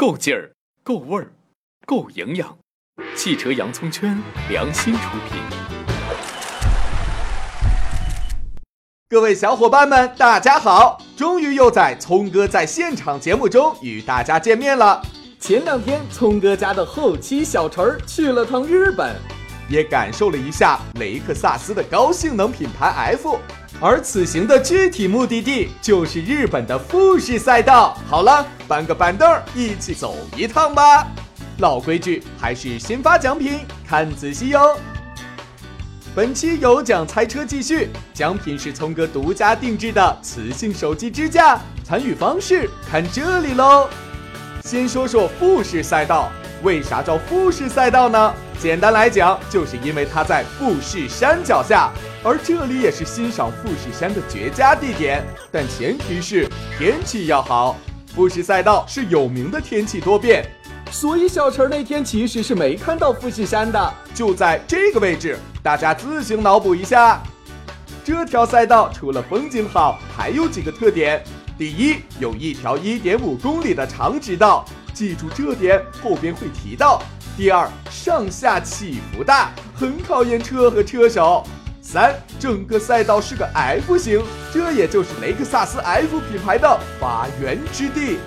够劲儿，够味儿，够营养。汽车洋葱圈良心出品。各位小伙伴们，大家好！终于又在聪哥在现场节目中与大家见面了。前两天，聪哥家的后期小陈儿去了趟日本，也感受了一下雷克萨斯的高性能品牌 F。而此行的具体目的地就是日本的富士赛道。好了，搬个板凳，一起走一趟吧。老规矩，还是先发奖品，看仔细哟。本期有奖猜车继续，奖品是聪哥独家定制的磁性手机支架。参与方式看这里喽。先说说富士赛道，为啥叫富士赛道呢？简单来讲，就是因为它在富士山脚下，而这里也是欣赏富士山的绝佳地点。但前提是天气要好。富士赛道是有名的天气多变，所以小陈那天其实是没看到富士山的，就在这个位置，大家自行脑补一下。这条赛道除了风景好，还有几个特点。第一，有一条一点五公里的长直道，记住这点，后边会提到。第二，上下起伏大，很考验车和车手。三，整个赛道是个 F 型，这也就是雷克萨斯 F 品牌的发源之地。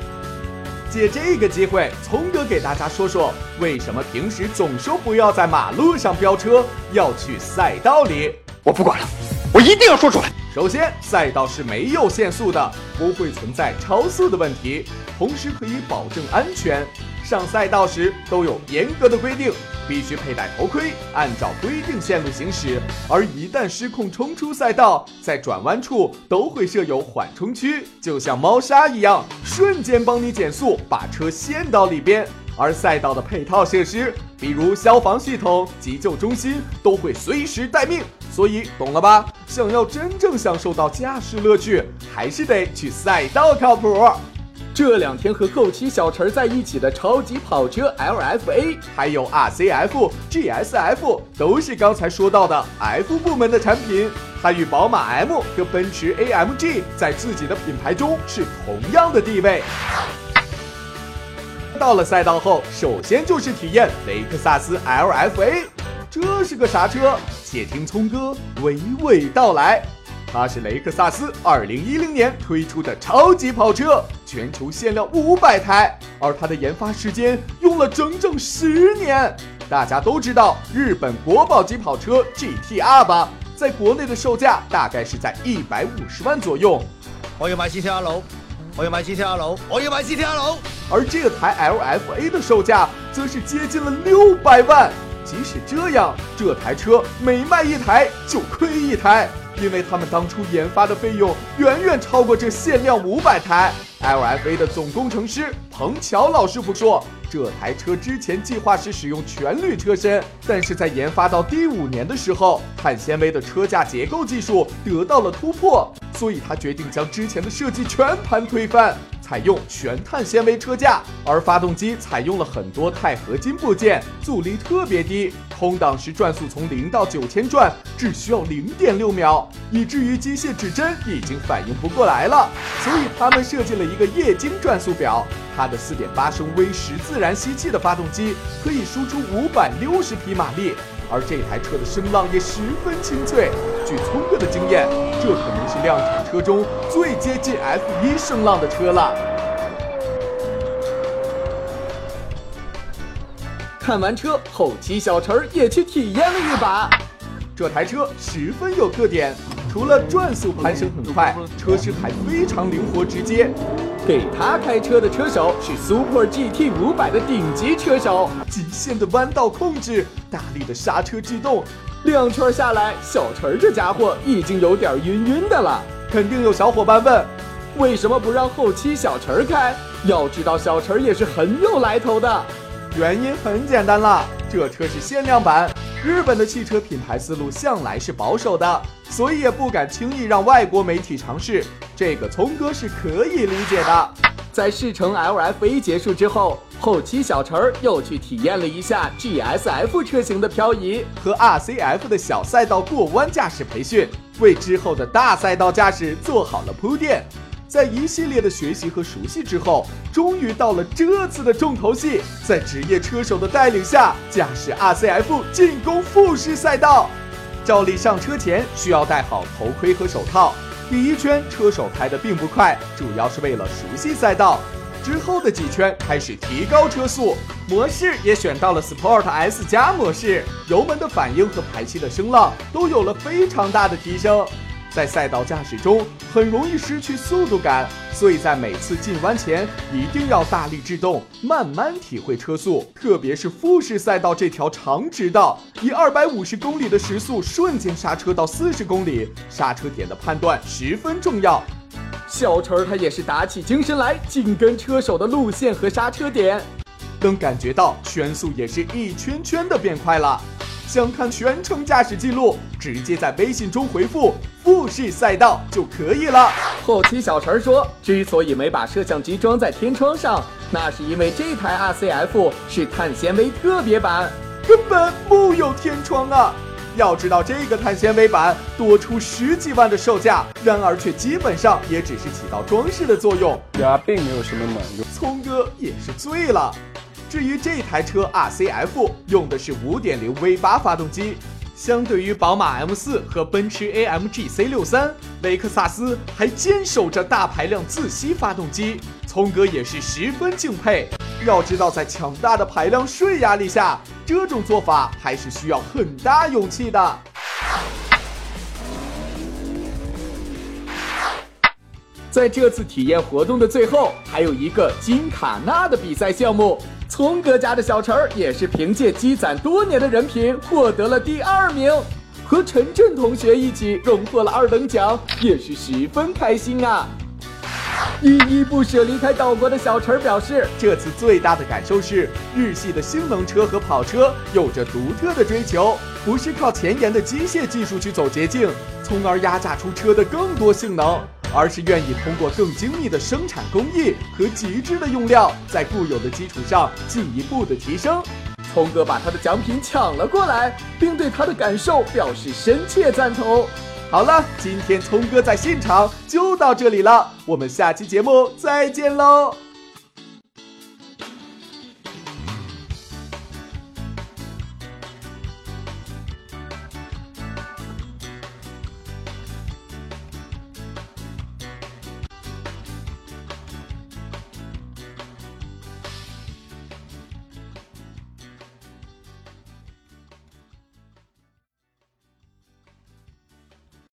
借这个机会，聪哥给大家说说，为什么平时总说不要在马路上飙车，要去赛道里？我不管了，我一定要说出来。首先，赛道是没有限速的，不会存在超速的问题，同时可以保证安全。上赛道时都有严格的规定，必须佩戴头盔，按照规定线路行驶。而一旦失控冲出赛道，在转弯处都会设有缓冲区，就像猫砂一样，瞬间帮你减速，把车陷到里边。而赛道的配套设施，比如消防系统、急救中心，都会随时待命。所以懂了吧？想要真正享受到驾驶乐趣，还是得去赛道靠谱。这两天和后期小陈在一起的超级跑车 LFA，还有 RCF、GSF，都是刚才说到的 F 部门的产品。它与宝马 M 和奔驰 AMG 在自己的品牌中是同样的地位。到了赛道后，首先就是体验雷克萨斯 LFA，这是个啥车？且听聪哥娓娓道来。它是雷克萨斯2010年推出的超级跑车，全球限量五百台，而它的研发时间用了整整十年。大家都知道日本国宝级跑车 GTR 吧？在国内的售价大概是在一百五十万左右。我要买 GTR 楼，我要买 GTR 楼，我要买 GTR 楼。而这台 LFA 的售价则是接近了六百万。即使这样，这台车每卖一台就亏一台。因为他们当初研发的费用远远超过这限量五百台。LFA 的总工程师彭乔老师傅说，这台车之前计划是使用全铝车身，但是在研发到第五年的时候，碳纤维的车架结构技术得到了突破，所以他决定将之前的设计全盘推翻。采用全碳纤维车架，而发动机采用了很多钛合金部件，阻力特别低，空档时转速从零到九千转只需要零点六秒，以至于机械指针已经反应不过来了。所以他们设计了一个液晶转速表，它的四点八升 V 十自然吸气的发动机可以输出五百六十匹马力。而这台车的声浪也十分清脆，据聪哥的经验，这可能是量产车中最接近 F1 声浪的车了。看完车，后期小陈儿也去体验了一把。这台车十分有特点，除了转速攀升很快，车身还非常灵活直接。给他开车的车手是 Super GT 五百的顶级车手，极限的弯道控制，大力的刹车制动，两圈下来，小陈这家伙已经有点晕晕的了。肯定有小伙伴问，为什么不让后期小陈开？要知道小陈也是很有来头的。原因很简单了，这车是限量版。日本的汽车品牌思路向来是保守的，所以也不敢轻易让外国媒体尝试。这个聪哥是可以理解的。在试乘 LFA 结束之后，后期小陈儿又去体验了一下 GSF 车型的漂移和 RCF 的小赛道过弯驾驶培训，为之后的大赛道驾驶做好了铺垫。在一系列的学习和熟悉之后，终于到了这次的重头戏，在职业车手的带领下，驾驶 RCF 进攻复式赛道。照例上车前需要戴好头盔和手套。第一圈车手开的并不快，主要是为了熟悉赛道。之后的几圈开始提高车速，模式也选到了 Sport S 加模式，油门的反应和排气的声浪都有了非常大的提升。在赛道驾驶中很容易失去速度感，所以在每次进弯前一定要大力制动，慢慢体会车速。特别是复试赛道这条长直道，以二百五十公里的时速瞬间刹车到四十公里，刹车点的判断十分重要。小陈儿他也是打起精神来，紧跟车手的路线和刹车点，能感觉到圈速也是一圈圈的变快了。想看全程驾驶记录，直接在微信中回复“复试赛道”就可以了。后期小陈说，之所以没把摄像机装在天窗上，那是因为这台 RCF 是碳纤维特别版，根本木有天窗啊！要知道这个碳纤维版多出十几万的售价，然而却基本上也只是起到装饰的作用，呀，并没有什么卵用。聪哥也是醉了。至于这台车 RCF 用的是5.0 V8 发动机，相对于宝马 M4 和奔驰 AMG C63，雷克萨斯还坚守着大排量自吸发动机，聪哥也是十分敬佩。要知道，在强大的排量税压力下，这种做法还是需要很大勇气的。在这次体验活动的最后，还有一个金卡纳的比赛项目。聪哥家的小陈儿也是凭借积攒多年的人品获得了第二名，和陈震同学一起荣获了二等奖，也是十分开心啊！依依不舍离开岛国的小陈表示，这次最大的感受是日系的性能车和跑车有着独特的追求，不是靠前沿的机械技术去走捷径，从而压榨出车的更多性能。而是愿意通过更精密的生产工艺和极致的用料，在固有的基础上进一步的提升。聪哥把他的奖品抢了过来，并对他的感受表示深切赞同。好了，今天聪哥在现场就到这里了，我们下期节目再见喽。